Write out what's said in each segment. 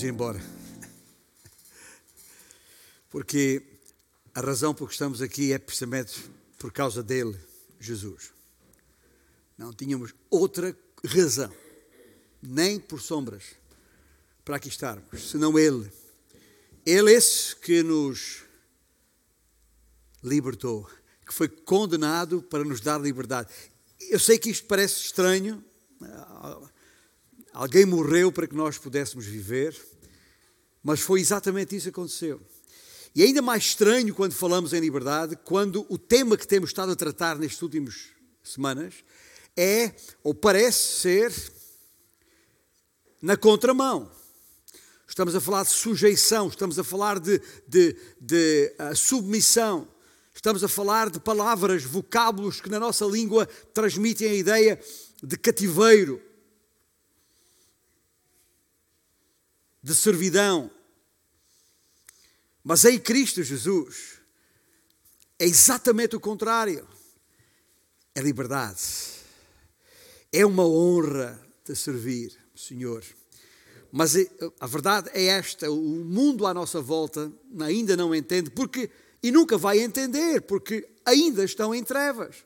podemos ir embora. Porque a razão por que estamos aqui é precisamente por causa dele, Jesus. Não tínhamos outra razão, nem por sombras, para aqui estarmos, senão ele. Ele esse que nos libertou, que foi condenado para nos dar liberdade. Eu sei que isto parece estranho. Alguém morreu para que nós pudéssemos viver, mas foi exatamente isso que aconteceu. E ainda mais estranho quando falamos em liberdade, quando o tema que temos estado a tratar nestas últimas semanas é, ou parece ser, na contramão. Estamos a falar de sujeição, estamos a falar de, de, de uh, submissão, estamos a falar de palavras, vocábulos que na nossa língua transmitem a ideia de cativeiro, de servidão. Mas em Cristo Jesus é exatamente o contrário. É liberdade. É uma honra de servir, Senhor. Mas a verdade é esta: o mundo à nossa volta ainda não entende, porque e nunca vai entender, porque ainda estão em trevas.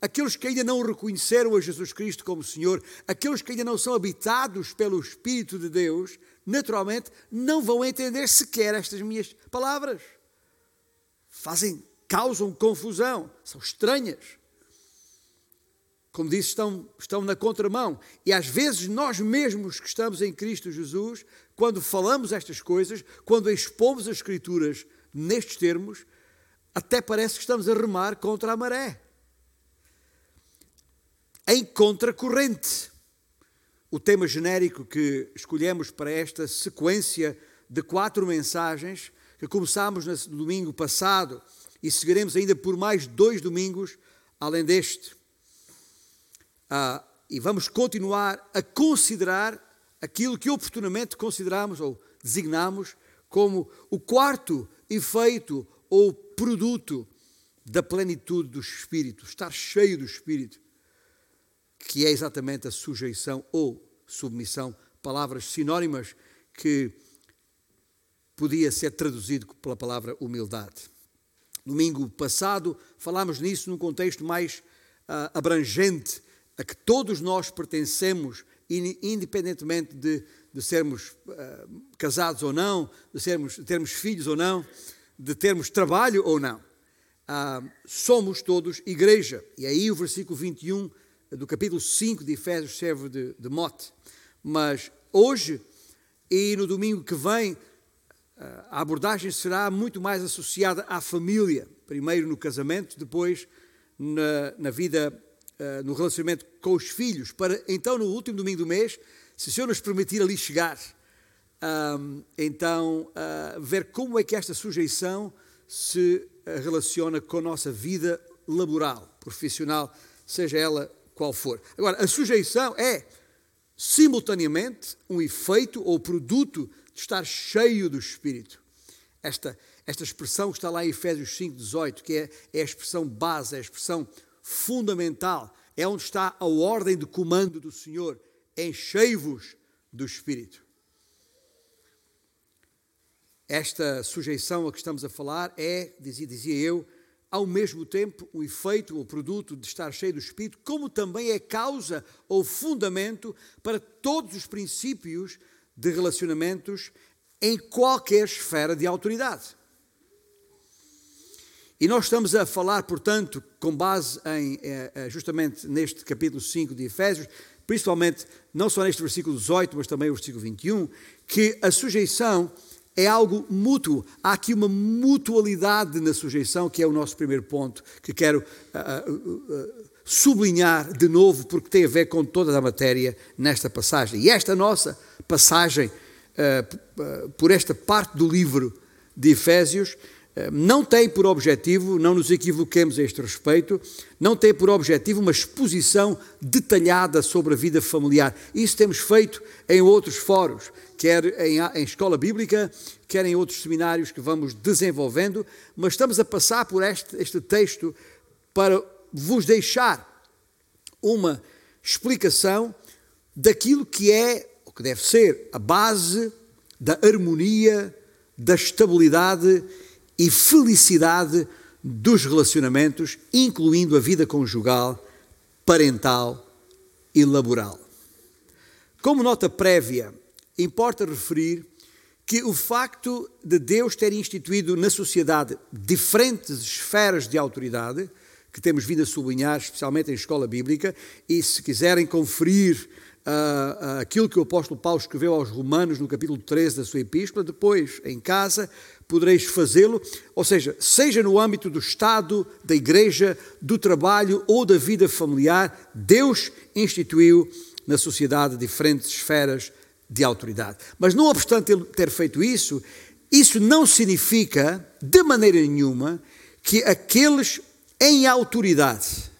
Aqueles que ainda não reconheceram a Jesus Cristo como Senhor, aqueles que ainda não são habitados pelo Espírito de Deus, naturalmente não vão entender sequer estas minhas palavras. Fazem, causam confusão, são estranhas. Como disse, estão, estão na contramão. E às vezes nós mesmos que estamos em Cristo Jesus, quando falamos estas coisas, quando expomos as Escrituras nestes termos, até parece que estamos a remar contra a maré. Em contracorrente o tema genérico que escolhemos para esta sequência de quatro mensagens, que começámos no domingo passado e seguiremos ainda por mais dois domingos, além deste. Ah, e vamos continuar a considerar aquilo que oportunamente consideramos ou designamos como o quarto efeito ou produto da plenitude do Espírito, estar cheio do Espírito que é exatamente a sujeição ou submissão, palavras sinónimas que podia ser traduzido pela palavra humildade. Domingo passado falámos nisso num contexto mais uh, abrangente, a que todos nós pertencemos, independentemente de, de sermos uh, casados ou não, de, sermos, de termos filhos ou não, de termos trabalho ou não. Uh, somos todos igreja. E aí o versículo 21 do capítulo 5 de Efésios serve de, de mote. Mas hoje e no domingo que vem, a abordagem será muito mais associada à família. Primeiro no casamento, depois na, na vida, eh, no relacionamento com os filhos. Para então, no último domingo do mês, se o Senhor nos permitir ali chegar, então ah, ver como é que esta sujeição se eh, relaciona com a nossa vida laboral, profissional, seja ela qual for. Agora, a sujeição é simultaneamente um efeito ou produto de estar cheio do Espírito. Esta, esta expressão que está lá em Efésios 5, 18, que é, é a expressão base, é a expressão fundamental, é onde está a ordem de comando do Senhor. Enchei-vos do Espírito. Esta sujeição a que estamos a falar é, dizia, dizia eu, ao mesmo tempo o efeito ou produto de estar cheio do Espírito, como também é causa ou fundamento para todos os princípios de relacionamentos em qualquer esfera de autoridade. E nós estamos a falar, portanto, com base em, eh, eh, justamente neste capítulo 5 de Efésios, principalmente não só neste versículo 18, mas também o versículo 21, que a sujeição é algo mútuo. Há aqui uma mutualidade na sujeição, que é o nosso primeiro ponto, que quero uh, uh, uh, sublinhar de novo, porque tem a ver com toda a matéria nesta passagem. E esta nossa passagem, por esta parte do livro de Efésios, não tem por objetivo, não nos equivoquemos a este respeito, não tem por objetivo uma exposição detalhada sobre a vida familiar. Isso temos feito em outros fóruns, quer em, em escola bíblica, quer em outros seminários que vamos desenvolvendo, mas estamos a passar por este, este texto para vos deixar uma explicação daquilo que é, o que deve ser, a base da harmonia, da estabilidade e felicidade dos relacionamentos, incluindo a vida conjugal, parental e laboral. Como nota prévia, importa referir que o facto de Deus ter instituído na sociedade diferentes esferas de autoridade, que temos vindo a sublinhar, especialmente em escola bíblica, e se quiserem conferir uh, uh, aquilo que o apóstolo Paulo escreveu aos Romanos no capítulo 13 da sua epístola, depois em casa podereis fazê-lo, ou seja, seja no âmbito do Estado, da igreja, do trabalho ou da vida familiar, Deus instituiu na sociedade diferentes esferas de autoridade. Mas não obstante ele ter feito isso, isso não significa, de maneira nenhuma, que aqueles em autoridade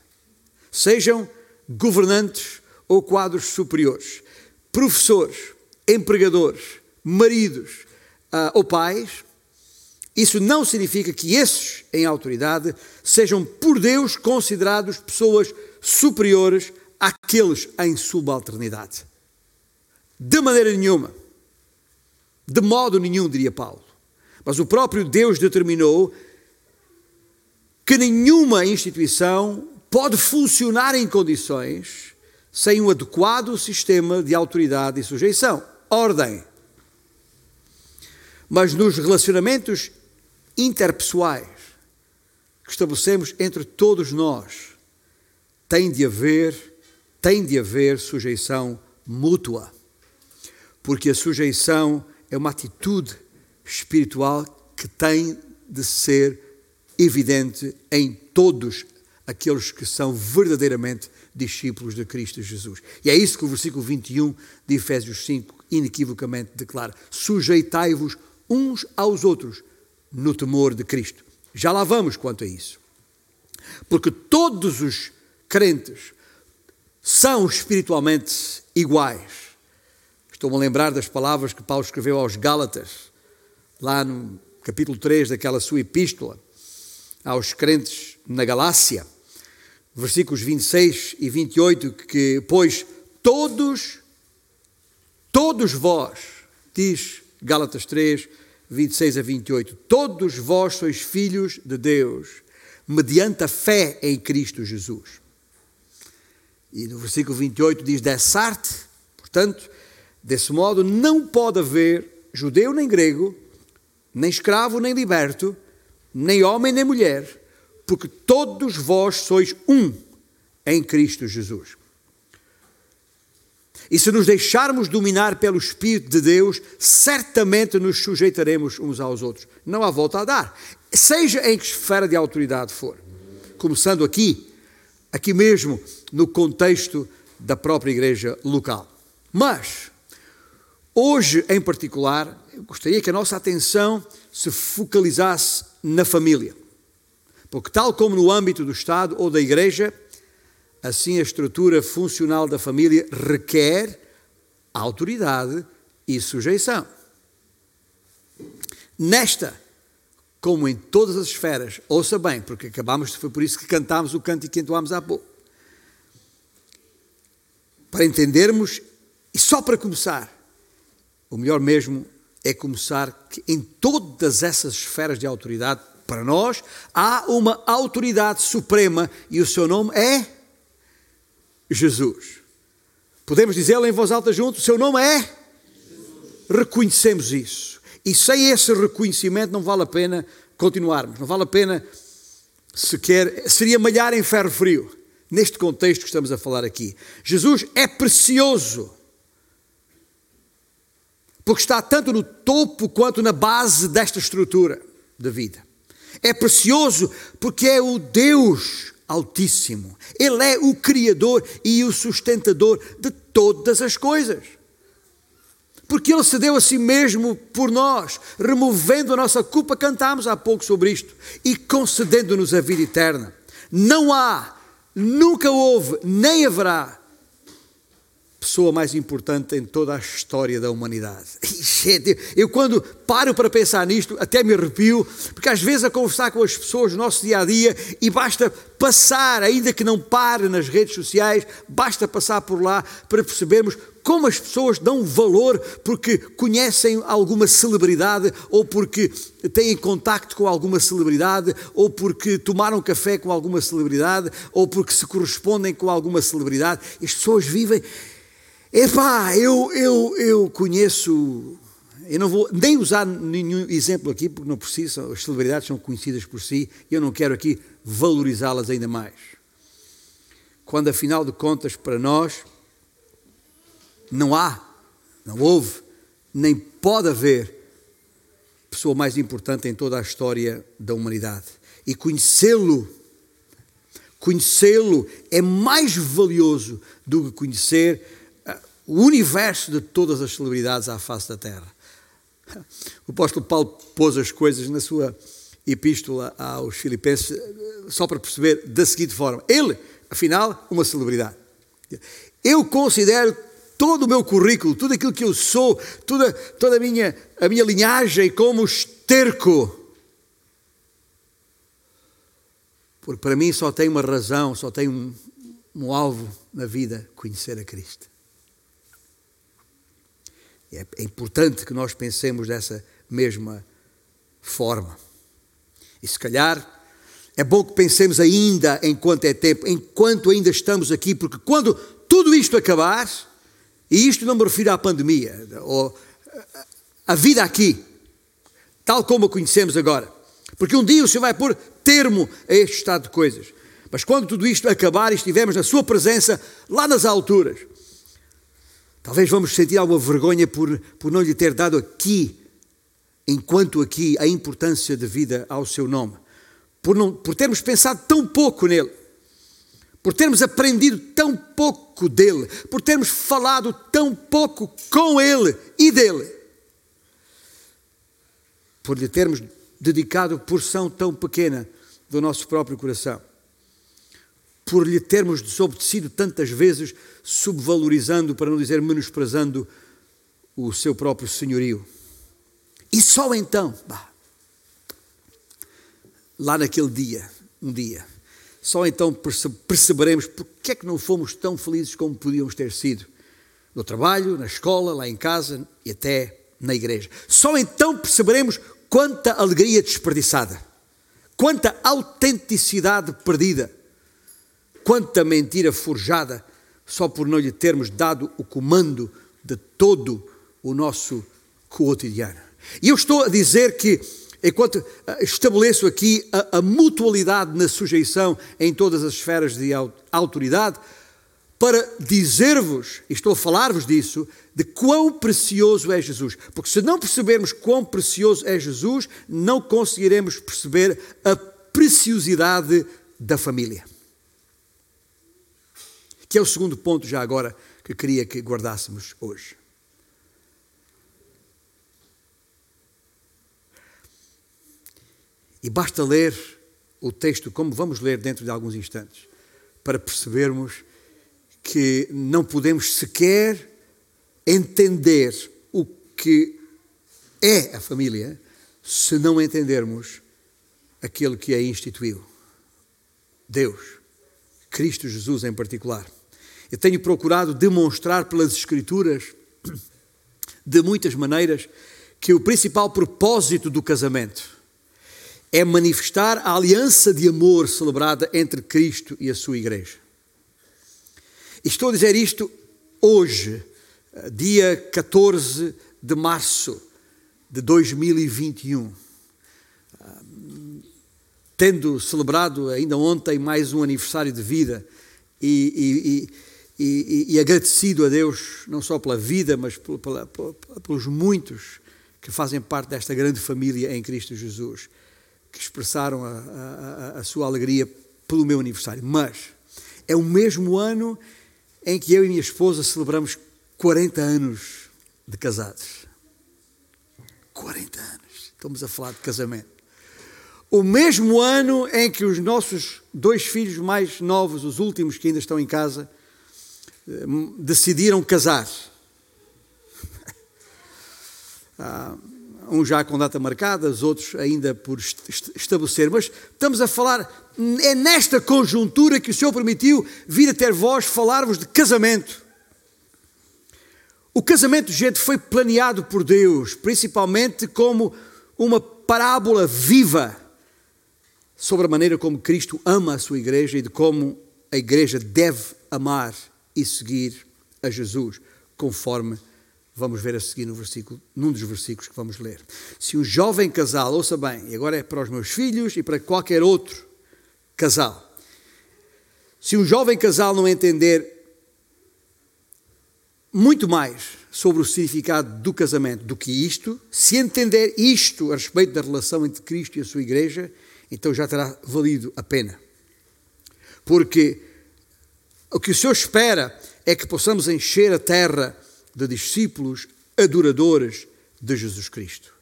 sejam governantes ou quadros superiores, professores, empregadores, maridos uh, ou pais, isso não significa que esses em autoridade sejam por Deus considerados pessoas superiores àqueles em subalternidade. De maneira nenhuma. De modo nenhum, diria Paulo. Mas o próprio Deus determinou que nenhuma instituição pode funcionar em condições sem um adequado sistema de autoridade e sujeição, ordem. Mas nos relacionamentos interpessoais que estabelecemos entre todos nós, tem de haver, tem de haver sujeição mútua. Porque a sujeição é uma atitude espiritual que tem de ser evidente em todos aqueles que são verdadeiramente discípulos de Cristo Jesus. E é isso que o versículo 21 de Efésios 5 inequivocamente declara: sujeitai-vos uns aos outros no temor de Cristo. Já lá vamos quanto a isso. Porque todos os crentes são espiritualmente iguais. Estou-me a lembrar das palavras que Paulo escreveu aos Gálatas, lá no capítulo 3 daquela sua epístola, aos crentes na Galácia, versículos 26 e 28, que, pois, todos, todos vós, diz Gálatas 3, 26 a 28. Todos vós sois filhos de Deus, mediante a fé em Cristo Jesus. E no versículo 28 diz: dessa arte, portanto, desse modo, não pode haver judeu nem grego, nem escravo nem liberto, nem homem nem mulher, porque todos vós sois um em Cristo Jesus. E se nos deixarmos dominar pelo Espírito de Deus, certamente nos sujeitaremos uns aos outros. Não há volta a dar. Seja em que esfera de autoridade for. Começando aqui, aqui mesmo, no contexto da própria igreja local. Mas, hoje em particular, gostaria que a nossa atenção se focalizasse na família. Porque, tal como no âmbito do Estado ou da igreja, Assim, a estrutura funcional da família requer autoridade e sujeição. Nesta, como em todas as esferas, ouça bem, porque acabamos, foi por isso que cantámos o canto que entoámos há pouco. Para entendermos, e só para começar, o melhor mesmo é começar que em todas essas esferas de autoridade, para nós, há uma autoridade suprema e o seu nome é Jesus. Podemos dizê-lo em voz alta junto: o seu nome é? Jesus. Reconhecemos isso. E sem esse reconhecimento não vale a pena continuarmos, não vale a pena sequer. Seria malhar em ferro frio, neste contexto que estamos a falar aqui. Jesus é precioso, porque está tanto no topo quanto na base desta estrutura da vida. É precioso porque é o Deus Altíssimo. Ele é o Criador e o sustentador de todas as coisas. Porque Ele se deu a si mesmo por nós, removendo a nossa culpa, cantámos há pouco sobre isto, e concedendo-nos a vida eterna. Não há, nunca houve, nem haverá pessoa mais importante em toda a história da humanidade. Eu, quando paro para pensar nisto, até me arrepio, porque às vezes a conversar com as pessoas no nosso dia a dia, e basta passar, ainda que não pare nas redes sociais, basta passar por lá para percebermos como as pessoas dão valor porque conhecem alguma celebridade, ou porque têm contacto com alguma celebridade, ou porque tomaram café com alguma celebridade, ou porque se correspondem com alguma celebridade. As pessoas vivem Epá, eu, eu, eu conheço, eu não vou nem usar nenhum exemplo aqui, porque não preciso, as celebridades são conhecidas por si, e eu não quero aqui valorizá-las ainda mais. Quando, afinal de contas, para nós, não há, não houve, nem pode haver pessoa mais importante em toda a história da humanidade. E conhecê-lo, conhecê-lo é mais valioso do que conhecer o universo de todas as celebridades à face da terra. O apóstolo Paulo pôs as coisas na sua epístola aos Filipenses só para perceber da seguinte forma: ele, afinal, uma celebridade. Eu considero todo o meu currículo, tudo aquilo que eu sou, toda, toda a, minha, a minha linhagem como esterco. Porque para mim só tem uma razão, só tem um, um alvo na vida: conhecer a Cristo. É, é importante que nós pensemos dessa mesma forma. E se calhar é bom que pensemos ainda enquanto é tempo, enquanto ainda estamos aqui, porque quando tudo isto acabar, e isto não me refiro à pandemia, ou a vida aqui, tal como a conhecemos agora, porque um dia o Senhor vai pôr termo a este estado de coisas. Mas quando tudo isto acabar e estivermos na Sua presença, lá nas alturas, Talvez vamos sentir alguma vergonha por, por não lhe ter dado aqui, enquanto aqui, a importância de vida ao seu nome. Por, não, por termos pensado tão pouco nele. Por termos aprendido tão pouco dele. Por termos falado tão pouco com ele e dele. Por lhe termos dedicado porção tão pequena do nosso próprio coração por lhe termos desobedecido tantas vezes, subvalorizando, para não dizer menosprezando, o seu próprio senhorio. E só então, bah, lá naquele dia, um dia, só então perceberemos porque é que não fomos tão felizes como podíamos ter sido. No trabalho, na escola, lá em casa e até na igreja. Só então perceberemos quanta alegria desperdiçada, quanta autenticidade perdida quanta mentira forjada só por não lhe termos dado o comando de todo o nosso cotidiano. E eu estou a dizer que, enquanto ah, estabeleço aqui a, a mutualidade na sujeição em todas as esferas de autoridade, para dizer-vos, e estou a falar-vos disso, de quão precioso é Jesus. Porque se não percebermos quão precioso é Jesus, não conseguiremos perceber a preciosidade da família que é o segundo ponto, já agora, que queria que guardássemos hoje. E basta ler o texto, como vamos ler dentro de alguns instantes, para percebermos que não podemos sequer entender o que é a família se não entendermos aquele que a instituiu. Deus, Cristo Jesus em particular. Eu tenho procurado demonstrar pelas Escrituras, de muitas maneiras, que o principal propósito do casamento é manifestar a aliança de amor celebrada entre Cristo e a sua Igreja. Estou a dizer isto hoje, dia 14 de março de 2021, tendo celebrado ainda ontem mais um aniversário de vida e, e, e, e, e, agradecido a Deus, não só pela vida, mas pela, pela, pelos muitos que fazem parte desta grande família em Cristo Jesus, que expressaram a, a, a sua alegria pelo meu aniversário. Mas é o mesmo ano em que eu e minha esposa celebramos 40 anos de casados. 40 anos. Estamos a falar de casamento. O mesmo ano em que os nossos dois filhos mais novos, os últimos que ainda estão em casa, decidiram casar. Ah, uns já com data marcada, os outros ainda por estabelecer. Mas estamos a falar, é nesta conjuntura que o Senhor permitiu vir a ter voz falar-vos de casamento. O casamento, gente, foi planeado por Deus, principalmente como uma parábola viva sobre a maneira como Cristo ama a sua igreja e de como a igreja deve amar e seguir a Jesus, conforme vamos ver a seguir no versículo, num dos versículos que vamos ler. Se um jovem casal, ouça bem, e agora é para os meus filhos e para qualquer outro casal, se um jovem casal não entender muito mais sobre o significado do casamento do que isto, se entender isto a respeito da relação entre Cristo e a sua igreja, então já terá valido a pena. Porque o que o Senhor espera é que possamos encher a terra de discípulos adoradores de Jesus Cristo.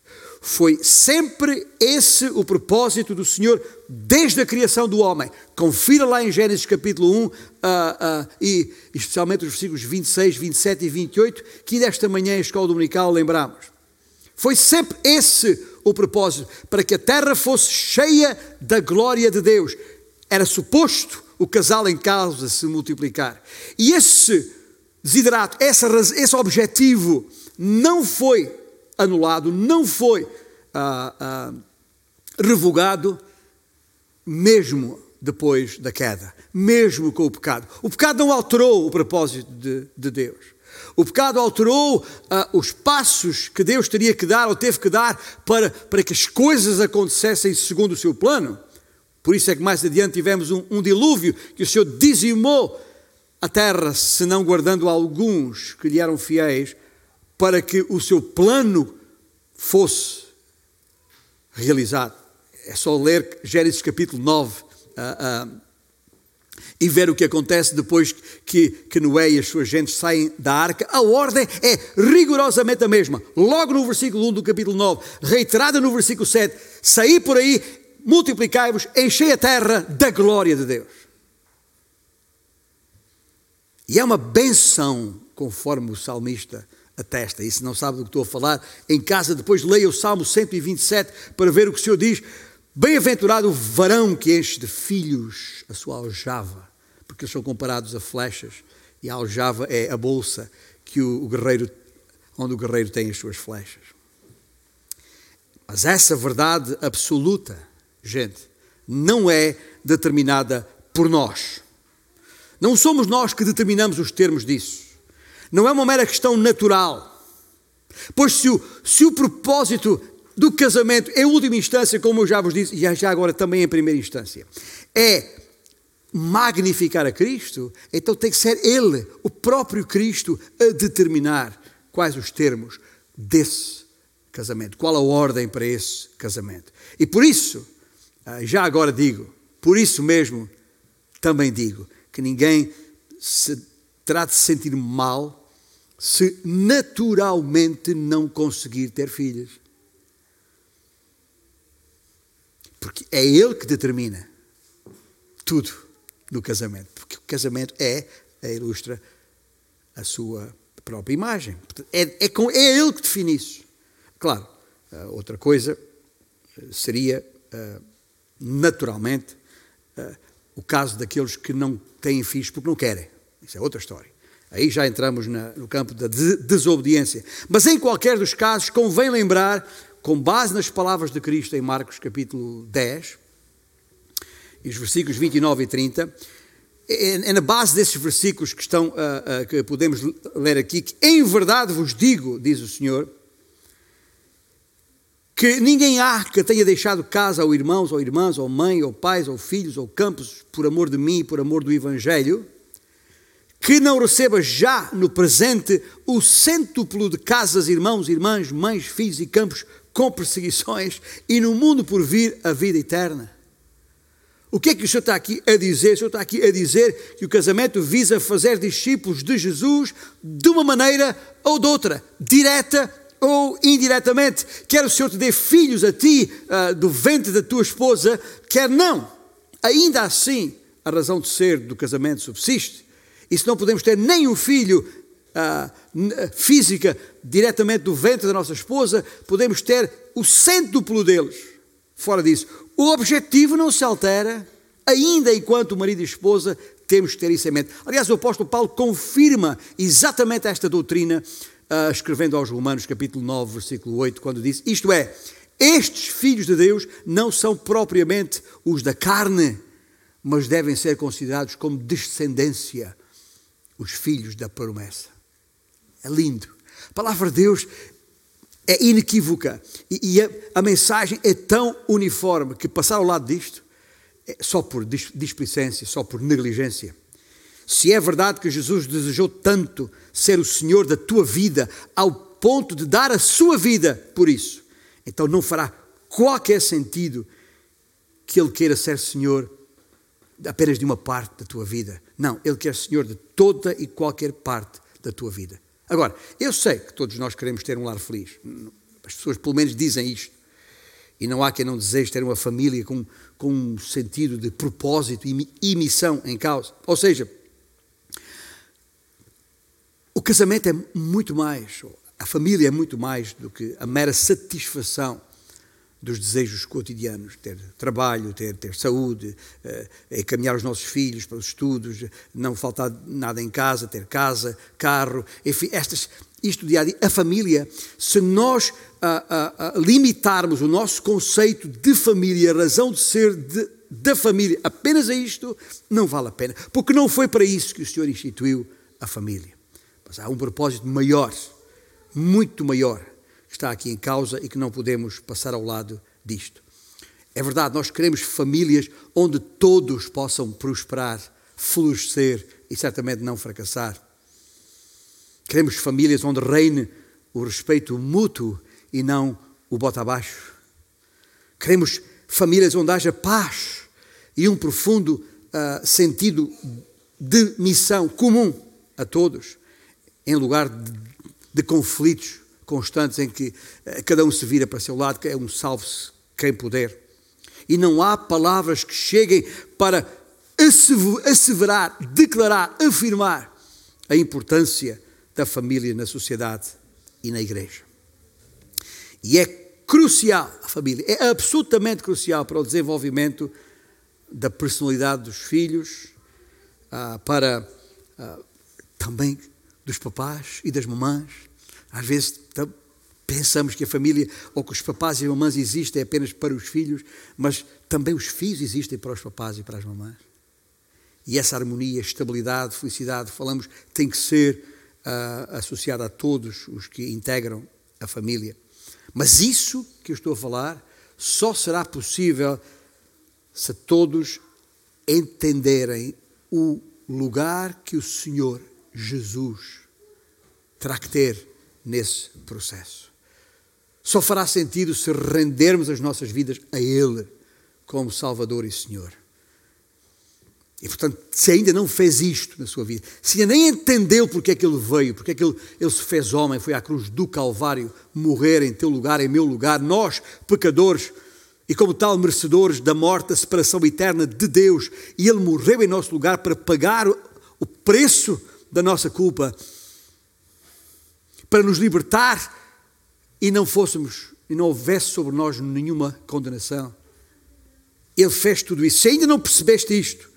Foi sempre esse o propósito do Senhor desde a criação do homem. Confira lá em Gênesis capítulo 1 uh, uh, e especialmente os versículos 26, 27 e 28, que desta manhã em escola dominical lembramos. Foi sempre esse o propósito, para que a terra fosse cheia da glória de Deus. Era suposto o casal em causa se multiplicar. E esse desiderato, esse objetivo não foi anulado, não foi ah, ah, revogado, mesmo depois da queda, mesmo com o pecado. O pecado não alterou o propósito de, de Deus. O pecado alterou uh, os passos que Deus teria que dar ou teve que dar para, para que as coisas acontecessem segundo o seu plano. Por isso é que mais adiante tivemos um, um dilúvio que o Senhor dizimou a terra, se não guardando alguns que lhe eram fiéis, para que o seu plano fosse realizado. É só ler Gênesis capítulo 9 uh, uh, e ver o que acontece depois que, que Noé e as suas gentes saem da arca. A ordem é rigorosamente a mesma. Logo no versículo 1 do capítulo 9, reiterada no versículo 7, saí por aí multiplicai-vos, enchei a terra da glória de Deus. E é uma benção, conforme o salmista atesta. E se não sabe do que estou a falar, em casa depois leia o Salmo 127 para ver o que o Senhor diz. Bem-aventurado o varão que enche de filhos a sua aljava, porque eles são comparados a flechas, e a aljava é a bolsa que o guerreiro, onde o guerreiro tem as suas flechas. Mas essa verdade absoluta gente, não é determinada por nós. Não somos nós que determinamos os termos disso. Não é uma mera questão natural. Pois se o, se o propósito do casamento, em última instância, como eu já vos disse, e já agora também em primeira instância, é magnificar a Cristo, então tem que ser Ele, o próprio Cristo, a determinar quais os termos desse casamento, qual a ordem para esse casamento. E por isso, já agora digo, por isso mesmo também digo, que ninguém se terá de se sentir mal se naturalmente não conseguir ter filhos. Porque é ele que determina tudo no casamento. Porque o casamento é, é ilustra a sua própria imagem. É, é, com, é ele que define isso. Claro, outra coisa seria ah, naturalmente, uh, o caso daqueles que não têm filhos porque não querem. Isso é outra história. Aí já entramos na, no campo da de desobediência. Mas em qualquer dos casos, convém lembrar, com base nas palavras de Cristo em Marcos capítulo 10, e os versículos 29 e 30, é, é na base desses versículos que, estão, uh, uh, que podemos ler aqui, que em verdade vos digo, diz o Senhor, que ninguém há que tenha deixado casa ou irmãos, ou irmãs, ou mãe, ou pais, ou filhos, ou campos, por amor de mim e por amor do Evangelho, que não receba já no presente o cêntuplo de casas, irmãos, irmãs, mães, filhos e campos com perseguições, e no mundo por vir a vida eterna. O que é que o Senhor está aqui a dizer? O Senhor está aqui a dizer que o casamento visa fazer discípulos de Jesus de uma maneira ou de outra, direta ou indiretamente, quer o Senhor te dê filhos a ti uh, do ventre da tua esposa, quer não. Ainda assim, a razão de ser do casamento subsiste. E se não podemos ter nem um filho ah, física diretamente do ventre da nossa esposa, podemos ter o cêntuplo deles. Fora disso, o objetivo não se altera, ainda enquanto marido e esposa temos que ter isso em mente. Aliás, o apóstolo Paulo confirma exatamente esta doutrina, uh, escrevendo aos Romanos, capítulo 9, versículo 8, quando diz: Isto é, estes filhos de Deus não são propriamente os da carne, mas devem ser considerados como descendência, os filhos da promessa. É lindo. A palavra de Deus é inequívoca e, e a, a, mensagem é tão uniforme que passar ao lado disto é só por displicência, só por negligência. Se é verdade que Jesus desejou tanto ser o Senhor da tua vida, ao ponto de dar a sua vida por isso, então não fará qualquer sentido que Ele queira ser Senhor apenas de uma parte da tua vida. Não, Ele quer Senhor de toda e qualquer parte da tua vida. Agora, eu sei que todos nós queremos ter um lar feliz. As pessoas pelo menos dizem isto. E não há quem não deseje ter uma família com, com um sentido de propósito e missão em causa. Ou seja, o casamento é muito mais, a família é muito mais do que a mera satisfação dos desejos cotidianos, ter trabalho, ter, ter saúde, uh, encaminhar os nossos filhos para os estudos, não faltar nada em casa, ter casa, carro, enfim, estas, isto dia a família, se nós limitarmos o nosso conceito de família, a razão de ser de, da família, apenas a isto, não vale a pena, porque não foi para isso que o Senhor instituiu a família. Mas há um propósito maior, muito maior, está aqui em causa e que não podemos passar ao lado disto. É verdade, nós queremos famílias onde todos possam prosperar, florescer e certamente não fracassar. Queremos famílias onde reine o respeito mútuo e não o bota abaixo. Queremos famílias onde haja paz e um profundo uh, sentido de missão comum a todos, em lugar de, de conflitos constantes em que eh, cada um se vira para o seu lado, que é um salve-se quem puder. E não há palavras que cheguem para asseverar, declarar, afirmar a importância da família na sociedade e na igreja. E é crucial, a família, é absolutamente crucial para o desenvolvimento da personalidade dos filhos, ah, para ah, também dos papás e das mamães, às vezes pensamos que a família ou que os papás e mamães existem apenas para os filhos, mas também os filhos existem para os papás e para as mamães. E essa harmonia, estabilidade, felicidade, falamos, tem que ser uh, associada a todos os que integram a família. Mas isso que eu estou a falar só será possível se todos entenderem o lugar que o Senhor Jesus terá que ter nesse processo. Só fará sentido se rendermos as nossas vidas a Ele como Salvador e Senhor. E portanto, se ainda não fez isto na sua vida, se ainda nem entendeu porque é que Ele veio, porque é que Ele, ele se fez homem, foi à cruz do Calvário morrer em teu lugar, em meu lugar, nós, pecadores, e como tal merecedores da morte, da separação eterna de Deus, e Ele morreu em nosso lugar para pagar o preço da nossa culpa para nos libertar e não fôssemos e não houvesse sobre nós nenhuma condenação. Ele fez tudo isso. Se ainda não percebeste isto,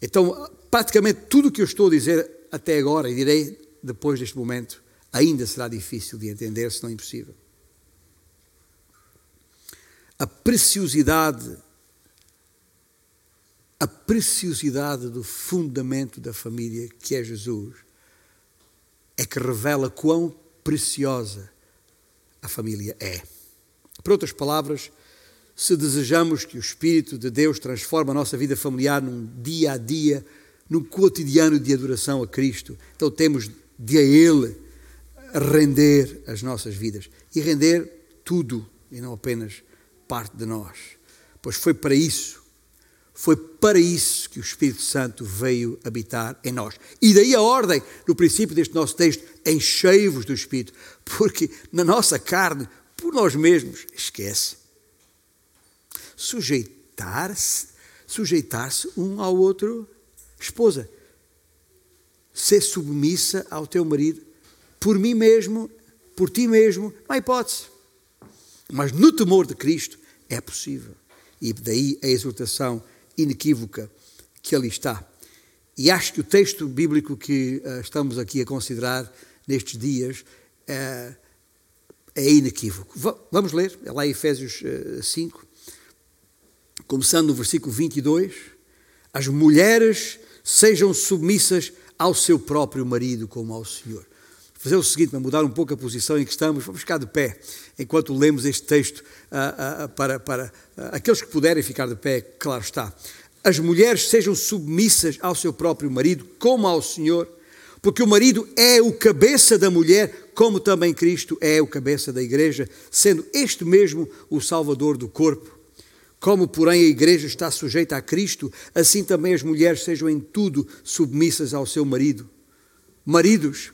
então praticamente tudo o que eu estou a dizer até agora e direi depois deste momento ainda será difícil de entender, se não impossível. A preciosidade a preciosidade do fundamento da família que é Jesus é que revela quão preciosa a família é. Por outras palavras, se desejamos que o Espírito de Deus transforme a nossa vida familiar num dia a dia, num cotidiano de adoração a Cristo, então temos de a Ele render as nossas vidas e render tudo e não apenas parte de nós. Pois foi para isso foi para isso que o Espírito Santo veio habitar em nós. E daí a ordem, no princípio deste nosso texto, enchei-vos do Espírito, porque na nossa carne, por nós mesmos, esquece. Sujeitar-se, sujeitar-se um ao outro, esposa. ser submissa ao teu marido, por mim mesmo, por ti mesmo, não há hipótese. Mas no temor de Cristo é possível. E daí a exortação inequívoca que ali está. E acho que o texto bíblico que uh, estamos aqui a considerar nestes dias uh, é inequívoco. Vamos ler, é lá em Efésios uh, 5, começando no versículo 22. As mulheres sejam submissas ao seu próprio marido como ao Senhor. Fazer o seguinte, para mudar um pouco a posição em que estamos, vamos ficar de pé enquanto lemos este texto uh, uh, para, para aqueles que puderem ficar de pé, claro está as mulheres sejam submissas ao seu próprio marido, como ao Senhor, porque o marido é o cabeça da mulher, como também Cristo é o cabeça da igreja, sendo este mesmo o salvador do corpo. Como, porém, a igreja está sujeita a Cristo, assim também as mulheres sejam em tudo submissas ao seu marido. Maridos,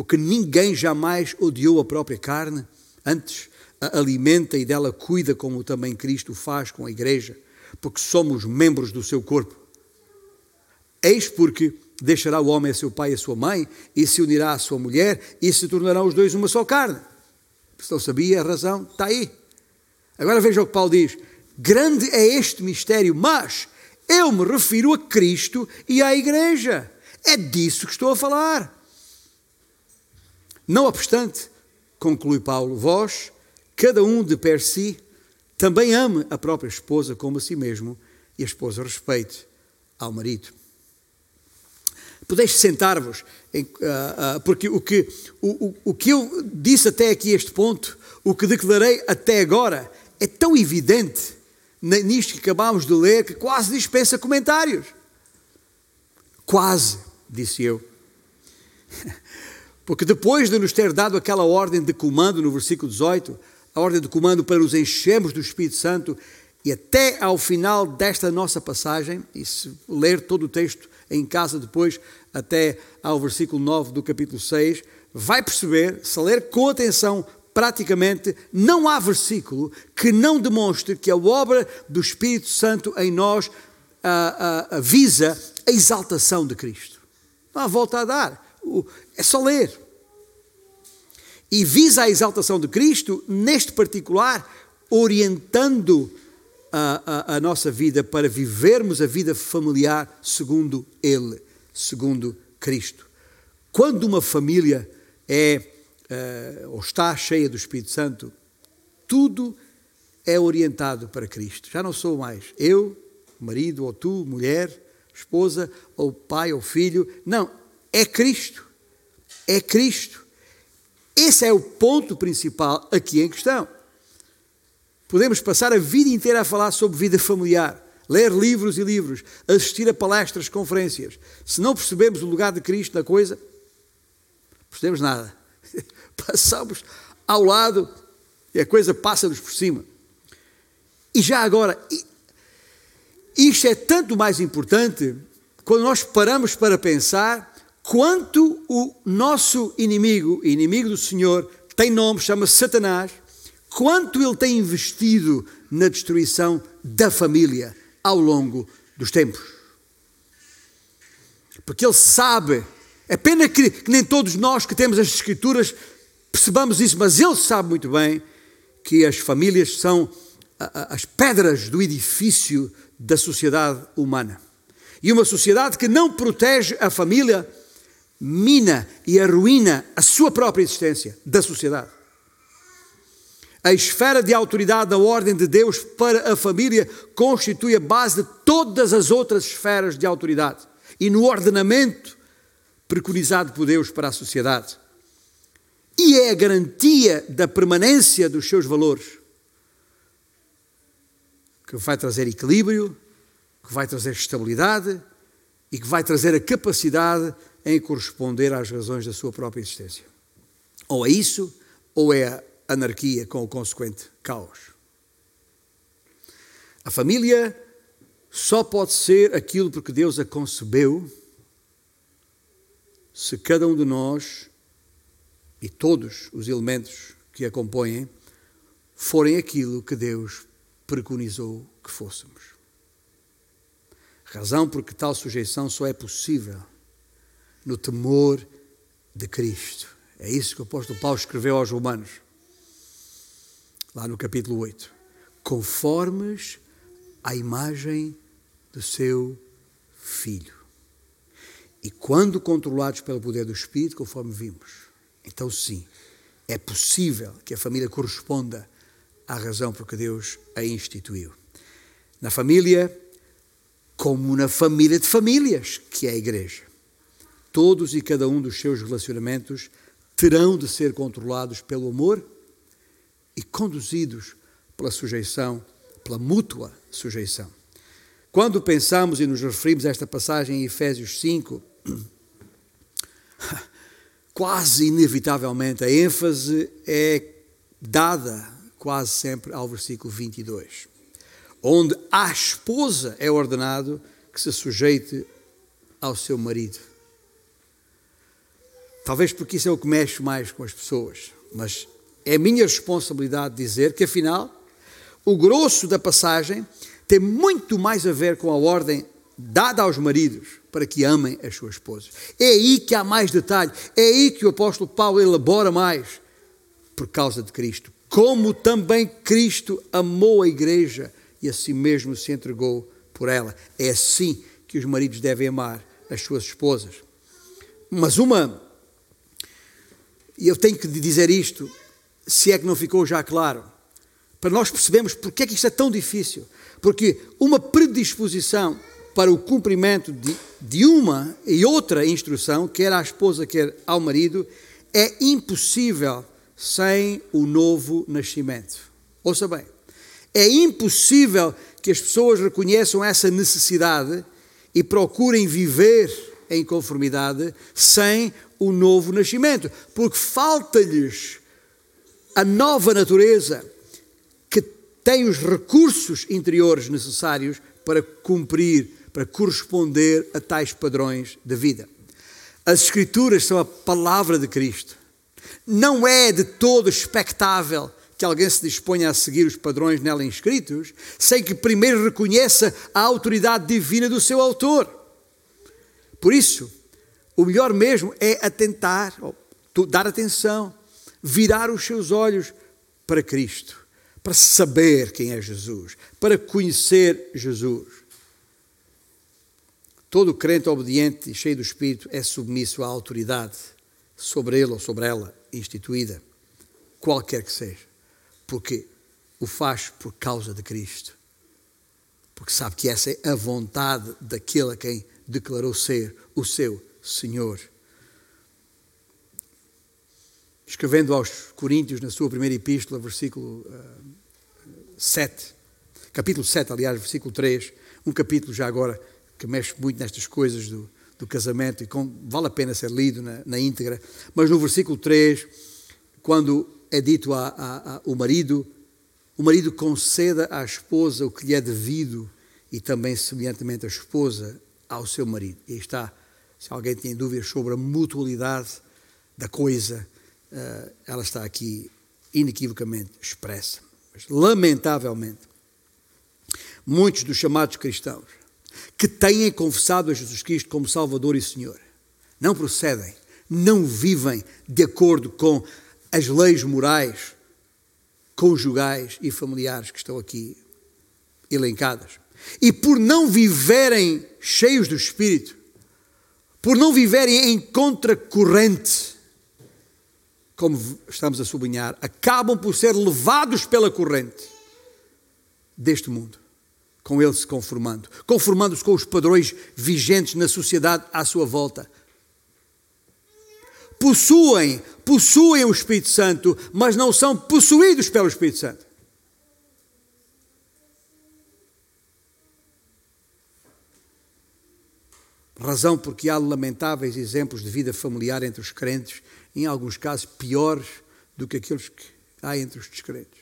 porque ninguém jamais odiou a própria carne, antes a alimenta e dela cuida, como também Cristo faz com a igreja porque somos membros do seu corpo. Eis porque deixará o homem a seu pai e a sua mãe, e se unirá à sua mulher, e se tornarão os dois uma só carne. Se não sabia a razão, está aí. Agora veja o que Paulo diz: grande é este mistério, mas eu me refiro a Cristo e à Igreja. É disso que estou a falar. Não obstante, conclui Paulo, vós, cada um de per si, também ame a própria esposa como a si mesmo e a esposa respeite ao marido. Podeis sentar-vos, uh, uh, porque o que, o, o que eu disse até aqui este ponto, o que declarei até agora, é tão evidente nisto que acabámos de ler que quase dispensa comentários. Quase, disse eu. Porque depois de nos ter dado aquela ordem de comando no versículo 18, a ordem de comando para nos enchermos do Espírito Santo e até ao final desta nossa passagem, e se ler todo o texto em casa depois, até ao versículo 9 do capítulo 6, vai perceber, se ler com atenção, praticamente não há versículo que não demonstre que a obra do Espírito Santo em nós a, a, a visa a exaltação de Cristo. Não há volta a dar. É só ler e visa a exaltação de Cristo, neste particular, orientando a, a, a, nossa vida para vivermos a vida familiar segundo Ele, segundo Cristo. Quando uma família é uh, ou está cheia do Espírito Santo, tudo é orientado para Cristo. Já não sou mais eu, marido, ou tu, mulher, esposa, ou pai, ou filho. Não, é Cristo. É Cristo. Esse é o ponto principal aqui em questão. Podemos passar a vida inteira a falar sobre vida familiar, ler livros e livros, assistir a palestras, conferências. Se não percebemos o lugar de Cristo na coisa, não percebemos nada. Passamos ao lado e a coisa passa-nos por cima. E já agora, isto é tanto mais importante quando nós paramos para pensar quanto o nosso inimigo, inimigo do Senhor, tem nome, chama-se Satanás, quanto ele tem investido na destruição da família ao longo dos tempos. Porque ele sabe, é pena que, que nem todos nós que temos as Escrituras percebamos isso, mas ele sabe muito bem que as famílias são as pedras do edifício da sociedade humana. E uma sociedade que não protege a família mina e arruína a sua própria existência da sociedade. A esfera de autoridade da ordem de Deus para a família constitui a base de todas as outras esferas de autoridade e no ordenamento preconizado por Deus para a sociedade. E é a garantia da permanência dos seus valores que vai trazer equilíbrio, que vai trazer estabilidade e que vai trazer a capacidade em corresponder às razões da sua própria existência. Ou é isso, ou é a anarquia com o consequente caos. A família só pode ser aquilo porque Deus a concebeu se cada um de nós e todos os elementos que a compõem forem aquilo que Deus preconizou que fôssemos. Razão porque tal sujeição só é possível no temor de Cristo. É isso que o apóstolo Paulo escreveu aos Romanos, lá no capítulo 8. Conformes à imagem do seu Filho. E quando controlados pelo poder do Espírito, conforme vimos, então sim, é possível que a família corresponda à razão por que Deus a instituiu. Na família, como na família de famílias, que é a igreja. Todos e cada um dos seus relacionamentos terão de ser controlados pelo amor e conduzidos pela sujeição, pela mútua sujeição. Quando pensamos e nos referimos a esta passagem em Efésios 5, quase inevitavelmente a ênfase é dada quase sempre ao versículo 22, onde à esposa é ordenado que se sujeite ao seu marido. Talvez porque isso é o que mexe mais com as pessoas, mas é minha responsabilidade dizer que, afinal, o grosso da passagem tem muito mais a ver com a ordem dada aos maridos para que amem as suas esposas. É aí que há mais detalhe, é aí que o apóstolo Paulo elabora mais, por causa de Cristo. Como também Cristo amou a igreja e a si mesmo se entregou por ela. É assim que os maridos devem amar as suas esposas. Mas uma, e eu tenho que dizer isto, se é que não ficou já claro, para nós percebermos porque é que isto é tão difícil. Porque uma predisposição para o cumprimento de, de uma e outra instrução, quer à esposa, quer ao marido, é impossível sem o novo nascimento. Ouça bem, é impossível que as pessoas reconheçam essa necessidade e procurem viver em conformidade sem o novo nascimento, porque falta-lhes a nova natureza tem os recursos interiores necessários para cumprir, para corresponder a tais padrões de vida. As Escrituras são a palavra de Cristo. Não é de todo expectável que alguém se disponha a seguir os padrões nela inscritos, sem que primeiro reconheça a autoridade divina do seu autor. Por isso, o melhor mesmo é atentar, dar atenção, virar os seus olhos para Cristo para saber quem é Jesus, para conhecer Jesus. Todo crente obediente e cheio do Espírito é submisso à autoridade sobre ele ou sobre ela instituída, qualquer que seja, porque o faz por causa de Cristo, porque sabe que essa é a vontade daquele a quem declarou ser o seu Senhor. Escrevendo aos Coríntios, na sua primeira epístola, versículo uh, 7, capítulo 7, aliás, versículo 3, um capítulo já agora que mexe muito nestas coisas do, do casamento e com, vale a pena ser lido na, na, íntegra, mas no versículo 3, quando é dito ao marido, o marido conceda à esposa o que lhe é devido e também semelhantemente a esposa ao seu marido. E aí está, se alguém tem dúvidas sobre a mutualidade da coisa, eh, ela está aqui inequivocamente expressa. Mas, lamentavelmente, muitos dos chamados cristãos que têm confessado a Jesus Cristo como Salvador e Senhor não procedem, não vivem de acordo com as leis morais, conjugais e familiares que estão aqui elencadas. E por não viverem cheios do Espírito, por não viverem em contracorrente como estamos a sublinhar, acabam por ser levados pela corrente deste mundo, com ele se conformando, conformando-se com os padrões vigentes na sociedade à sua volta. Possuem, possuem o Espírito Santo, mas não são possuídos pelo Espírito Santo. Razão porque há lamentáveis exemplos de vida familiar entre os crentes, em alguns casos piores do que aqueles que há entre os descrentes.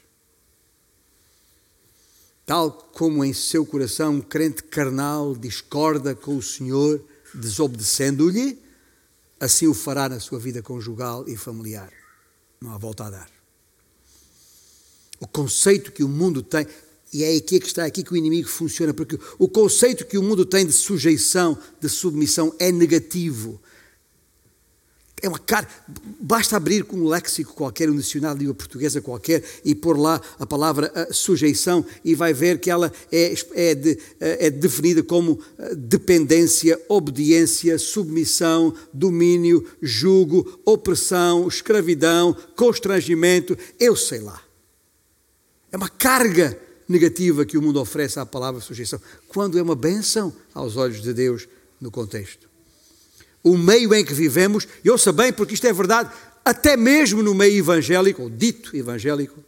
Tal como em seu coração um crente carnal discorda com o Senhor, desobedecendo-lhe, assim o fará na sua vida conjugal e familiar. Não há volta a dar. O conceito que o mundo tem, e é aqui que está aqui que o inimigo funciona, porque o conceito que o mundo tem de sujeição, de submissão, é negativo. É uma cara. Basta abrir com um léxico qualquer, um dicionário de língua portuguesa qualquer, e pôr lá a palavra a sujeição, e vai ver que ela é, é, de, é definida como dependência, obediência, submissão, domínio, jugo, opressão, escravidão, constrangimento, eu sei lá. É uma carga negativa que o mundo oferece à palavra sujeição, quando é uma benção aos olhos de Deus no contexto. O meio em que vivemos, e ouça bem, porque isto é verdade, até mesmo no meio evangélico, ou dito evangélico,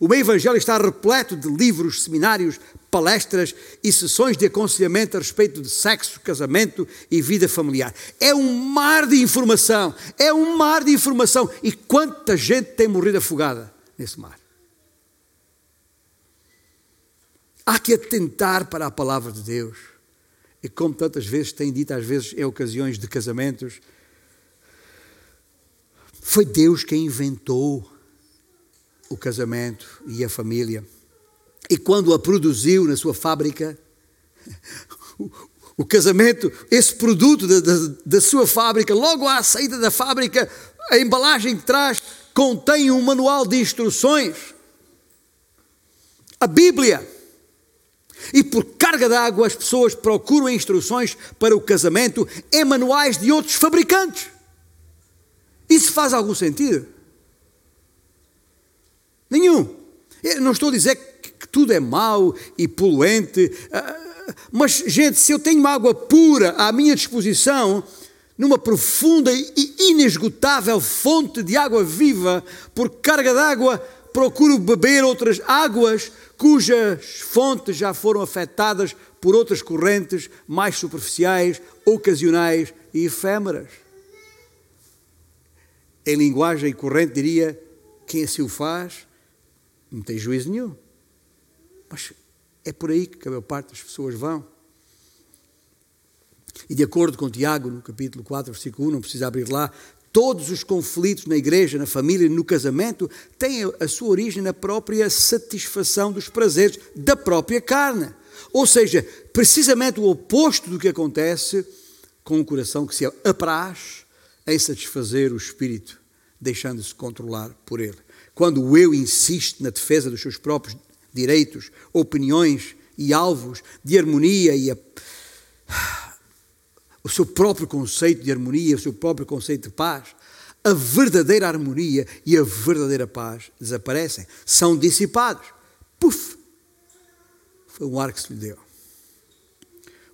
o meio evangélico está repleto de livros, seminários, palestras e sessões de aconselhamento a respeito de sexo, casamento e vida familiar. É um mar de informação, é um mar de informação. E quanta gente tem morrido afogada nesse mar. Há que atentar para a palavra de Deus. E como tantas vezes tem dito, às vezes em ocasiões de casamentos, foi Deus quem inventou o casamento e a família. E quando a produziu na sua fábrica, o, casamento, esse produto da, da, da, sua fábrica, logo à saída da fábrica, a embalagem que traz contém um manual de instruções. A Bíblia e por carga d'água as pessoas procuram instruções para o casamento em manuais de outros fabricantes. Isso faz algum sentido? Nenhum. Eu não estou a dizer que tudo é mau e poluente, ah, mas, gente, se eu tenho água pura à minha disposição, numa profunda e inesgotável fonte de água viva, por carga d'água, procuro beber outras águas cujas fontes já foram afetadas por outras correntes mais superficiais, ocasionais e efêmeras. Em linguagem corrente diria: quem assim o faz não tem juízo nenhum. Mas é por aí que a maior parte das pessoas vão. E de acordo com Tiago, no capítulo 4, versículo 1, não precisa abrir lá, Todos os conflitos na igreja, na família, no casamento, têm a sua origem na própria satisfação dos prazeres da própria carne. Ou seja, precisamente o oposto do que acontece com o coração que se apraz em satisfazer o espírito, deixando-se controlar por ele. Quando o eu insiste na defesa dos seus próprios direitos, opiniões e alvos de harmonia e a o seu próprio conceito de harmonia, o seu próprio conceito de paz, a verdadeira harmonia e a verdadeira paz desaparecem, são dissipados. Puf! Foi um ar que se lhe deu.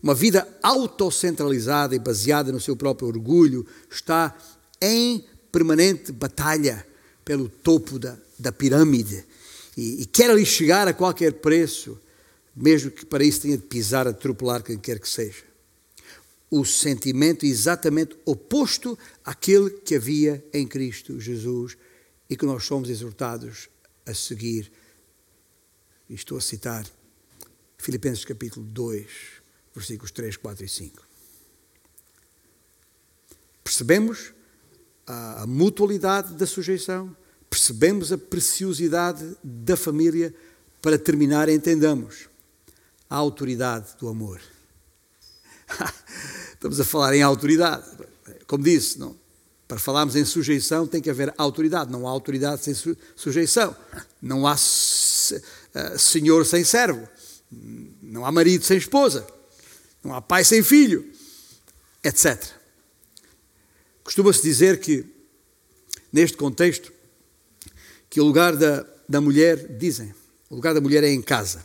Uma vida autocentralizada e baseada no seu próprio orgulho está em permanente batalha pelo topo da, da pirâmide e, e quer ali chegar a qualquer preço, mesmo que para isso tenha de pisar, atropelar quem quer que seja o sentimento exatamente oposto àquele que havia em Cristo Jesus e que nós somos exortados a seguir. E estou a citar Filipenses capítulo 2, versículos 3, 4 e 5. Percebemos a, a mutualidade da sujeição, percebemos a preciosidade da família. Para terminar, entendamos a autoridade do amor. Estamos a falar em autoridade. Como disse, não, para falarmos em sujeição tem que haver autoridade. Não há autoridade sem su sujeição. Não há uh, senhor sem servo. Não há marido sem esposa. Não há pai sem filho. Etc. Costuma-se dizer que, neste contexto, que o lugar da, da mulher, dizem, o lugar da mulher é em casa.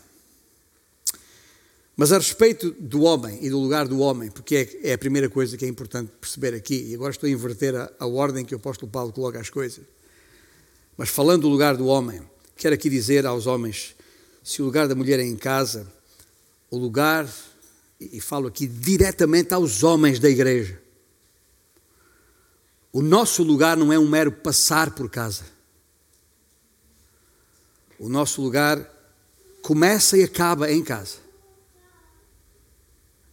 Mas a respeito do homem e do lugar do homem, porque é, é a primeira coisa que é importante perceber aqui, e agora estou a inverter a, a ordem que o apóstolo Paulo coloca as coisas. Mas falando do lugar do homem, quero aqui dizer aos homens: se o lugar da mulher é em casa, o lugar e falo aqui diretamente aos homens da igreja. O nosso lugar não é um mero passar por casa. O nosso lugar começa e acaba em casa.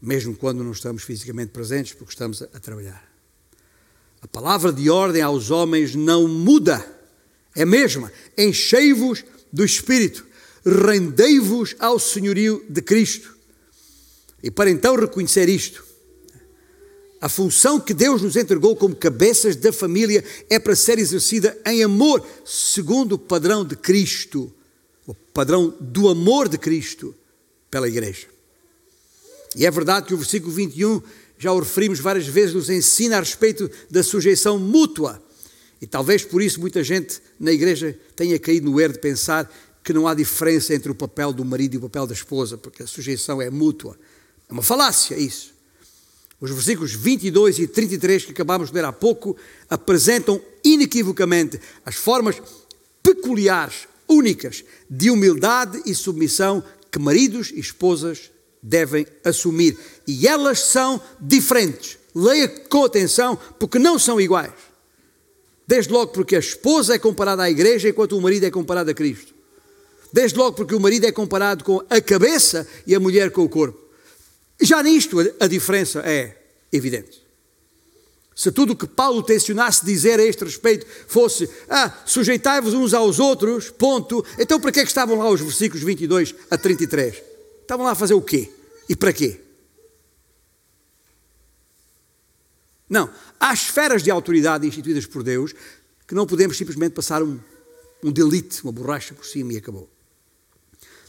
Mesmo quando não estamos fisicamente presentes, porque estamos a, trabalhar. A palavra de ordem aos homens não muda, é a mesma. Enchei-vos do Espírito, rendei-vos ao senhorio de Cristo. E para então reconhecer isto, a função que Deus nos entregou como cabeças da família é para ser exercida em amor, segundo o padrão de Cristo, o padrão do amor de Cristo pela Igreja. E é verdade que o versículo 21, já o referimos várias vezes, nos ensina a respeito da sujeição mútua. E talvez por isso muita gente na Igreja tenha caído no erro de pensar que não há diferença entre o papel do marido e o papel da esposa, porque a sujeição é mútua. É uma falácia isso. Os versículos 22 e 33 que acabamos de ler há pouco apresentam inequivocamente as formas peculiares, únicas, de humildade e submissão que maridos e esposas devem assumir. E elas são diferentes. Leia com atenção, porque não são iguais. Desde logo porque a esposa é comparada à igreja enquanto o marido é comparado a Cristo. Desde logo porque o marido é comparado com a cabeça e a mulher com o corpo. Já nisto a diferença é evidente. Se tudo o que Paulo tensionasse dizer a este respeito fosse ah, sujeitai-vos uns aos outros, ponto, então para que é que estavam lá os versículos 22 a 33? Estavam lá a fazer o quê? E para quê? Não, há esferas de autoridade instituídas por Deus que não podemos simplesmente passar um, um delite, uma borracha por cima e acabou.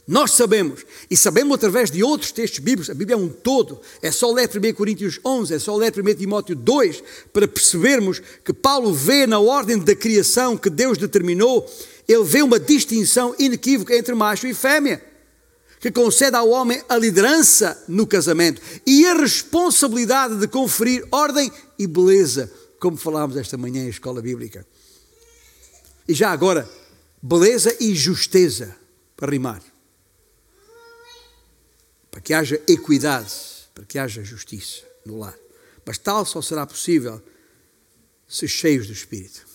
Nós sabemos, e sabemos através de outros textos bíblicos, a Bíblia é um todo, é só ler 1 Coríntios 11, é só ler 1 Timóteo 2, para percebermos que Paulo vê na ordem da criação que Deus determinou, ele vê uma distinção inequívoca entre macho e fêmea, que concede ao homem a liderança no casamento e a responsabilidade de conferir ordem e beleza, como falámos esta manhã em escola bíblica. E já agora, beleza e justeza, para rimar para que haja equidade, para que haja justiça no lar. Mas tal só será possível se cheios do Espírito.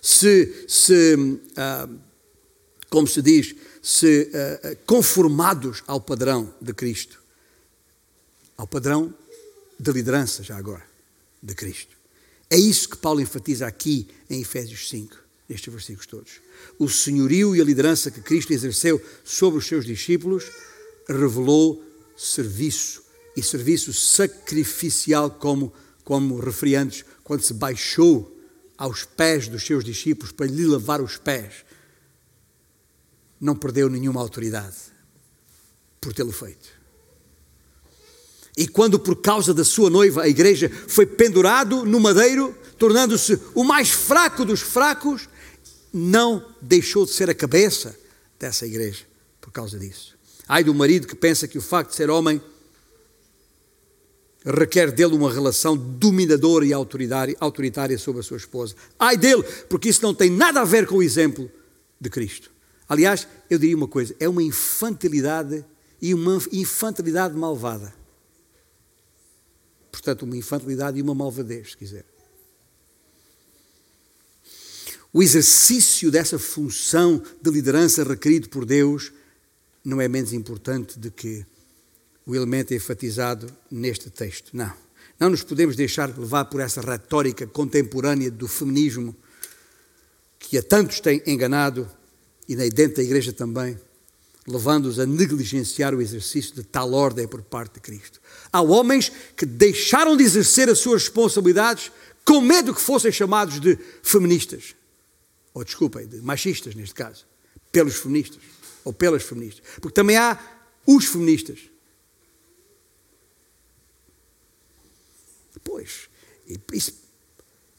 Se, se uh, como se diz, se uh, conformados ao padrão de Cristo, ao padrão de liderança, já agora, de Cristo. É isso que Paulo enfatiza aqui em Efésios 5, nestes versículos todos. O senhorio e a liderança que Cristo exerceu sobre os seus discípulos revelou serviço e serviço sacrificial, como, como referi antes, quando se baixou aos pés dos seus discípulos para lhe lavar os pés. Não perdeu nenhuma autoridade por tê-lo feito. E quando, por causa da sua noiva, a igreja foi pendurado no madeiro, tornando-se o mais fraco dos fracos, não deixou de ser a cabeça dessa igreja por causa disso. Ai do marido que pensa que o facto de ser homem requer dele uma relação dominadora e autoritária sobre a sua esposa. Ai dele, porque isso não tem nada a ver com o exemplo de Cristo. Aliás, eu diria uma coisa: é uma infantilidade e uma infantilidade malvada. Portanto, uma infantilidade e uma malvadez, se quiser. O exercício dessa função de liderança requerido por Deus não é menos importante do que o elemento enfatizado neste texto. Não. Não nos podemos deixar levar por essa retórica contemporânea do feminismo que a tantos tem enganado e dentro da igreja também, levando-os a negligenciar o exercício de tal ordem por parte de Cristo. Há homens que deixaram de exercer as suas responsabilidades com medo que fossem chamados de feministas. Ou, desculpem, de machistas, neste caso, pelos feministas ou pelas feministas. Porque também há os feministas. Pois, e,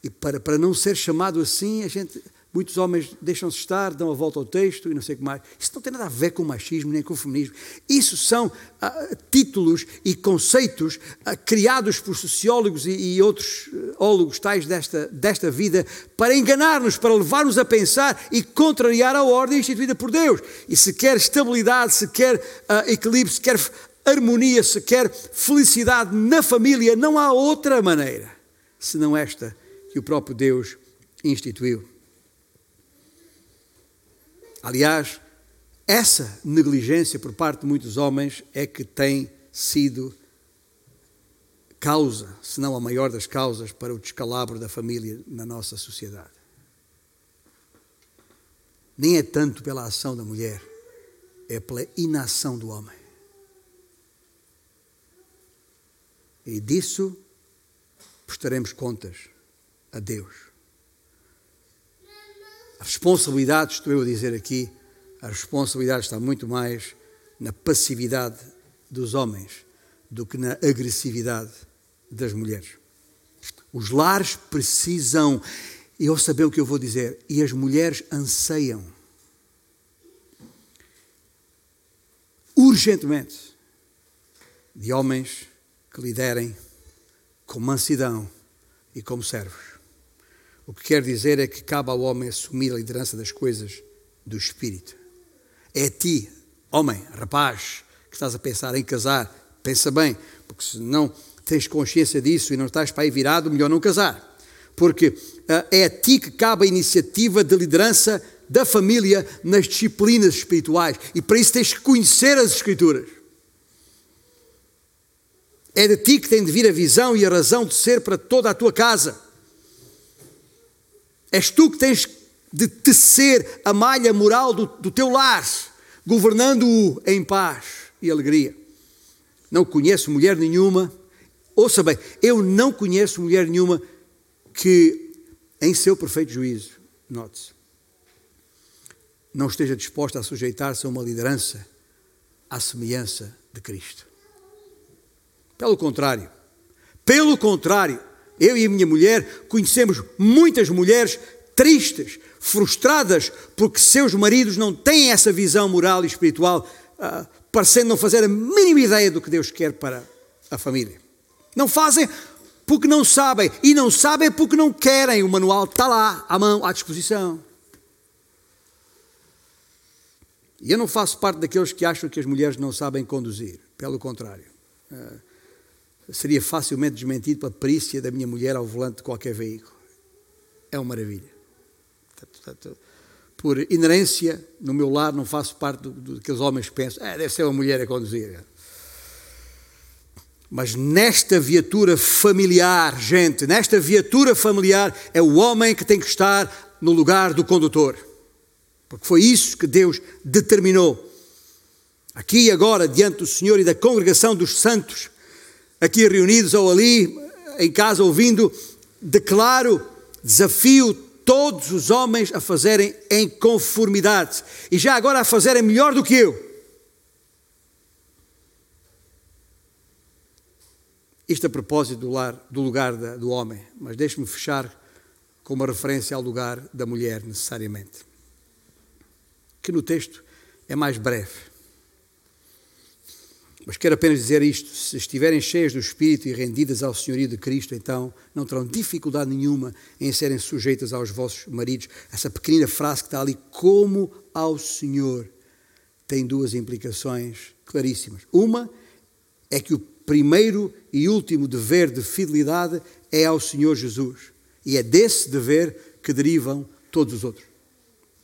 e para, para não ser chamado assim, a gente Muitos homens deixam-se estar, dão a volta ao texto e não sei o que mais. Isso não tem nada a ver com o machismo nem com o feminismo. Isso são ah, títulos e conceitos ah, criados por sociólogos e, e outros ólogos tais desta, desta vida para enganar-nos, para levar-nos a pensar e contrariar a ordem instituída por Deus. E se quer estabilidade, se quer ah, equilíbrio, se quer harmonia, se quer felicidade na família, não há outra maneira senão esta que o próprio Deus instituiu. Aliás, essa negligência por parte de muitos homens é que tem sido causa, se não a maior das causas, para o descalabro da família na nossa sociedade. Nem é tanto pela ação da mulher, é pela inação do homem. E disso prestaremos contas a Deus. A responsabilidade, estou eu a dizer aqui, a responsabilidade está muito mais na passividade dos homens do que na agressividade das mulheres. Os lares precisam, e eu saber o que eu vou dizer, e as mulheres anseiam urgentemente de homens que liderem com mansidão e como servos. O que quer dizer é que cabe ao homem assumir a liderança das coisas do Espírito. É a ti, homem, rapaz, que estás a pensar em casar, pensa bem, porque se não tens consciência disso e não estás para aí virado, melhor não casar. Porque uh, é a ti que cabe a iniciativa de liderança da família nas disciplinas espirituais. E para isso tens que conhecer as Escrituras. É de ti que tem de vir a visão e a razão de ser para toda a tua casa. És tu que tens de tecer a malha moral do, do teu lar, governando-o em paz e alegria. Não conheço mulher nenhuma, ouça bem, eu não conheço mulher nenhuma que, em seu perfeito juízo, note-se, não esteja disposta a sujeitar-se a uma liderança à semelhança de Cristo. Pelo contrário, pelo contrário, eu e a minha mulher conhecemos muitas mulheres tristes, frustradas, porque seus maridos não têm essa visão moral e espiritual, uh, parecendo não fazer a mínima ideia do que Deus quer para a família. Não fazem porque não sabem, e não sabem porque não querem. O manual está lá, à mão, à disposição. E eu não faço parte daqueles que acham que as mulheres não sabem conduzir. Pelo contrário. Uh, seria facilmente desmentido pela perícia da minha mulher ao volante de qualquer veículo. É uma maravilha. Por inerência, no meu lar, não faço parte do, do, daqueles homens que pensam, é, deve ser uma mulher a conduzir. Mas nesta viatura familiar, gente, nesta viatura familiar, é o homem que tem que estar no lugar do condutor. Porque foi isso que Deus determinou. Aqui e agora, diante do Senhor e da congregação dos santos, aqui reunidos ou ali, em casa ouvindo, declaro, desafio todos os homens a fazerem em conformidade e já agora a fazerem melhor do que eu. Isto a propósito do, lar, do lugar da, do homem, mas deixe-me fechar com uma referência ao lugar da mulher, necessariamente. Que no texto é mais breve. Mas quero apenas dizer isto: se estiverem cheias do Espírito e rendidas ao senhorio de Cristo, então não terão dificuldade nenhuma em serem sujeitas aos vossos maridos. Essa pequenina frase que está ali, como ao Senhor, tem duas implicações claríssimas. Uma é que o primeiro e último dever de fidelidade é ao Senhor Jesus. E é desse dever que derivam todos os outros.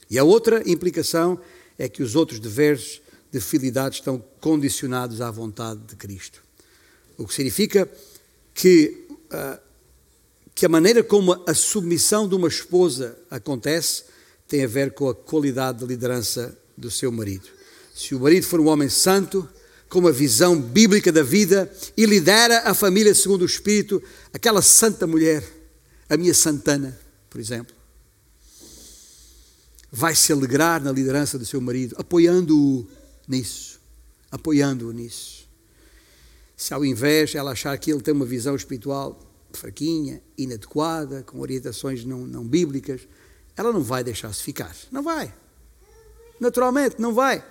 E a outra implicação é que os outros deveres de fidelidade estão condicionados à vontade de Cristo. O que significa que, uh, que a maneira como a submissão de uma esposa acontece tem a ver com a qualidade de liderança do seu marido. Se o marido for um homem santo, com uma visão bíblica da vida e lidera a família segundo o Espírito, aquela santa mulher, a minha Santana, por exemplo, vai se alegrar na liderança do seu marido, apoiando-o nisso, apoiando-o nisso. Se ao invés ela achar que ele tem uma visão espiritual fraquinha, inadequada, com orientações não, não bíblicas, ela não vai deixar-se ficar. Não vai. Naturalmente, não vai.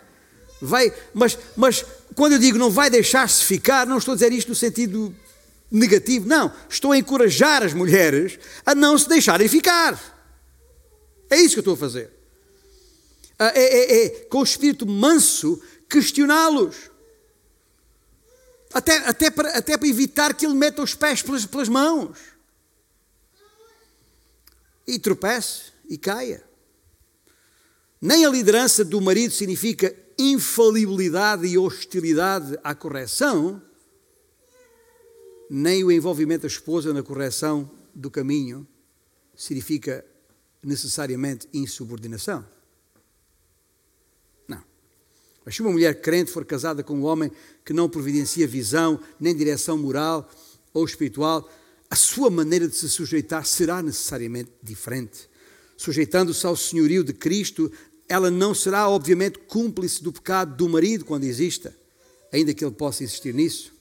Vai, mas, mas quando eu digo não vai deixar-se ficar, não estou a dizer isto no sentido negativo, não. Estou a encorajar as mulheres a não se deixarem ficar. É isso que eu estou a fazer. Ah, é, é, é com o espírito manso questioná-los. Até, até, para, até para evitar que ele meta os pés pelas, pelas mãos. E tropece e caia. Nem a liderança do marido significa infalibilidade e hostilidade à correção, nem o envolvimento da esposa na correção do caminho significa necessariamente insubordinação. Mas se uma mulher crente for casada com um homem que não providencia visão, nem direção moral ou espiritual, a sua maneira de se sujeitar será necessariamente diferente. Sujeitando-se ao senhorio de Cristo, ela não será, obviamente, cúmplice do pecado do marido quando exista, ainda que ele possa existir nisso.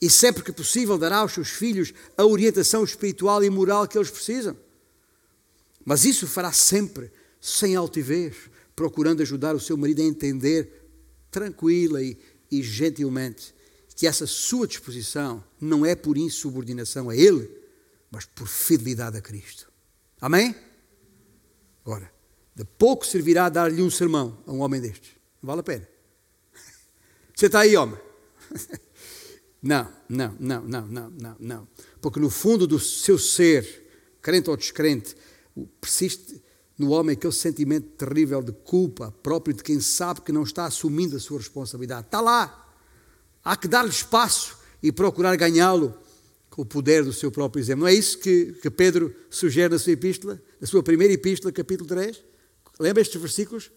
E sempre que possível, dará aos seus filhos a orientação espiritual e moral que eles precisam. Mas isso fará sempre sem altivez, procurando ajudar o seu marido a entender tranquila e, e gentilmente que essa sua disposição não é por insubordinação a ele, mas por fidelidade a Cristo. Amém? Agora, de pouco servirá dar-lhe um sermão a um homem destes. Não vale a pena. Você está aí, homem? Não, não, não, não, não, não, não. Porque no fundo do seu ser, crente ou descrente, persiste no homem aquele sentimento terrível de culpa próprio de quem sabe que não está assumindo a sua responsabilidade. Está lá. Há que dar-lhe espaço e procurar ganhá-lo com o poder do seu próprio exemplo. Não é isso que, que Pedro sugere na sua epístola, na sua primeira epístola, capítulo 3? Lembra estes versículos?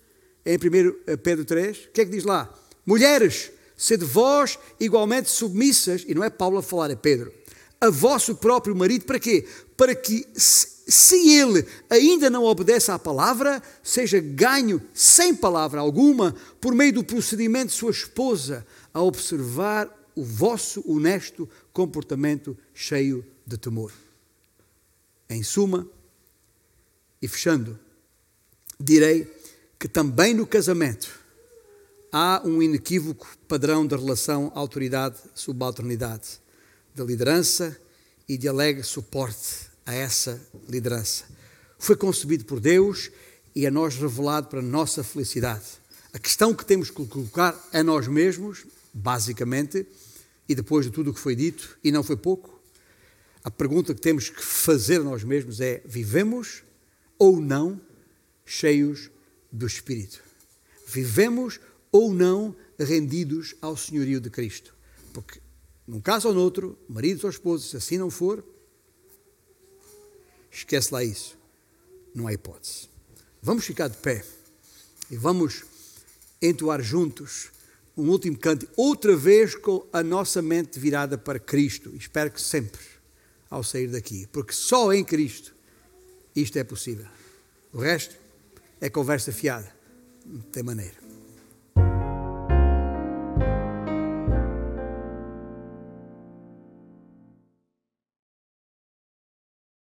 Em 1 Pedro 3, o que é que diz lá? Mulheres, sede vós igualmente submissas, e não é Paulo a falar, é Pedro, a vosso próprio marido, para quê? Para que, se ele ainda não obedece à palavra, seja ganho sem palavra alguma, por meio do procedimento de sua esposa, a observar o vosso honesto comportamento cheio de temor. Em suma, e fechando, direi que também no casamento há um inequívoco padrão de relação autoridade-subalternidade de liderança e de alegre suporte a essa liderança. Foi concebido por Deus e a nós revelado para a nossa felicidade. A questão que temos que colocar a nós mesmos, basicamente, e depois de tudo o que foi dito, e não foi pouco, a pergunta que temos que fazer a nós mesmos é: vivemos ou não cheios do Espírito? Vivemos ou não rendidos ao senhorio de Cristo? Porque num caso ou noutro, maridos ou esposos, se assim não for, esquece lá isso. Não há hipótese. Vamos ficar de pé e vamos entoar juntos um último canto, outra vez com a nossa mente virada para Cristo. Espero que sempre, ao sair daqui, porque só em Cristo isto é possível. O resto é conversa fiada. Não tem maneira.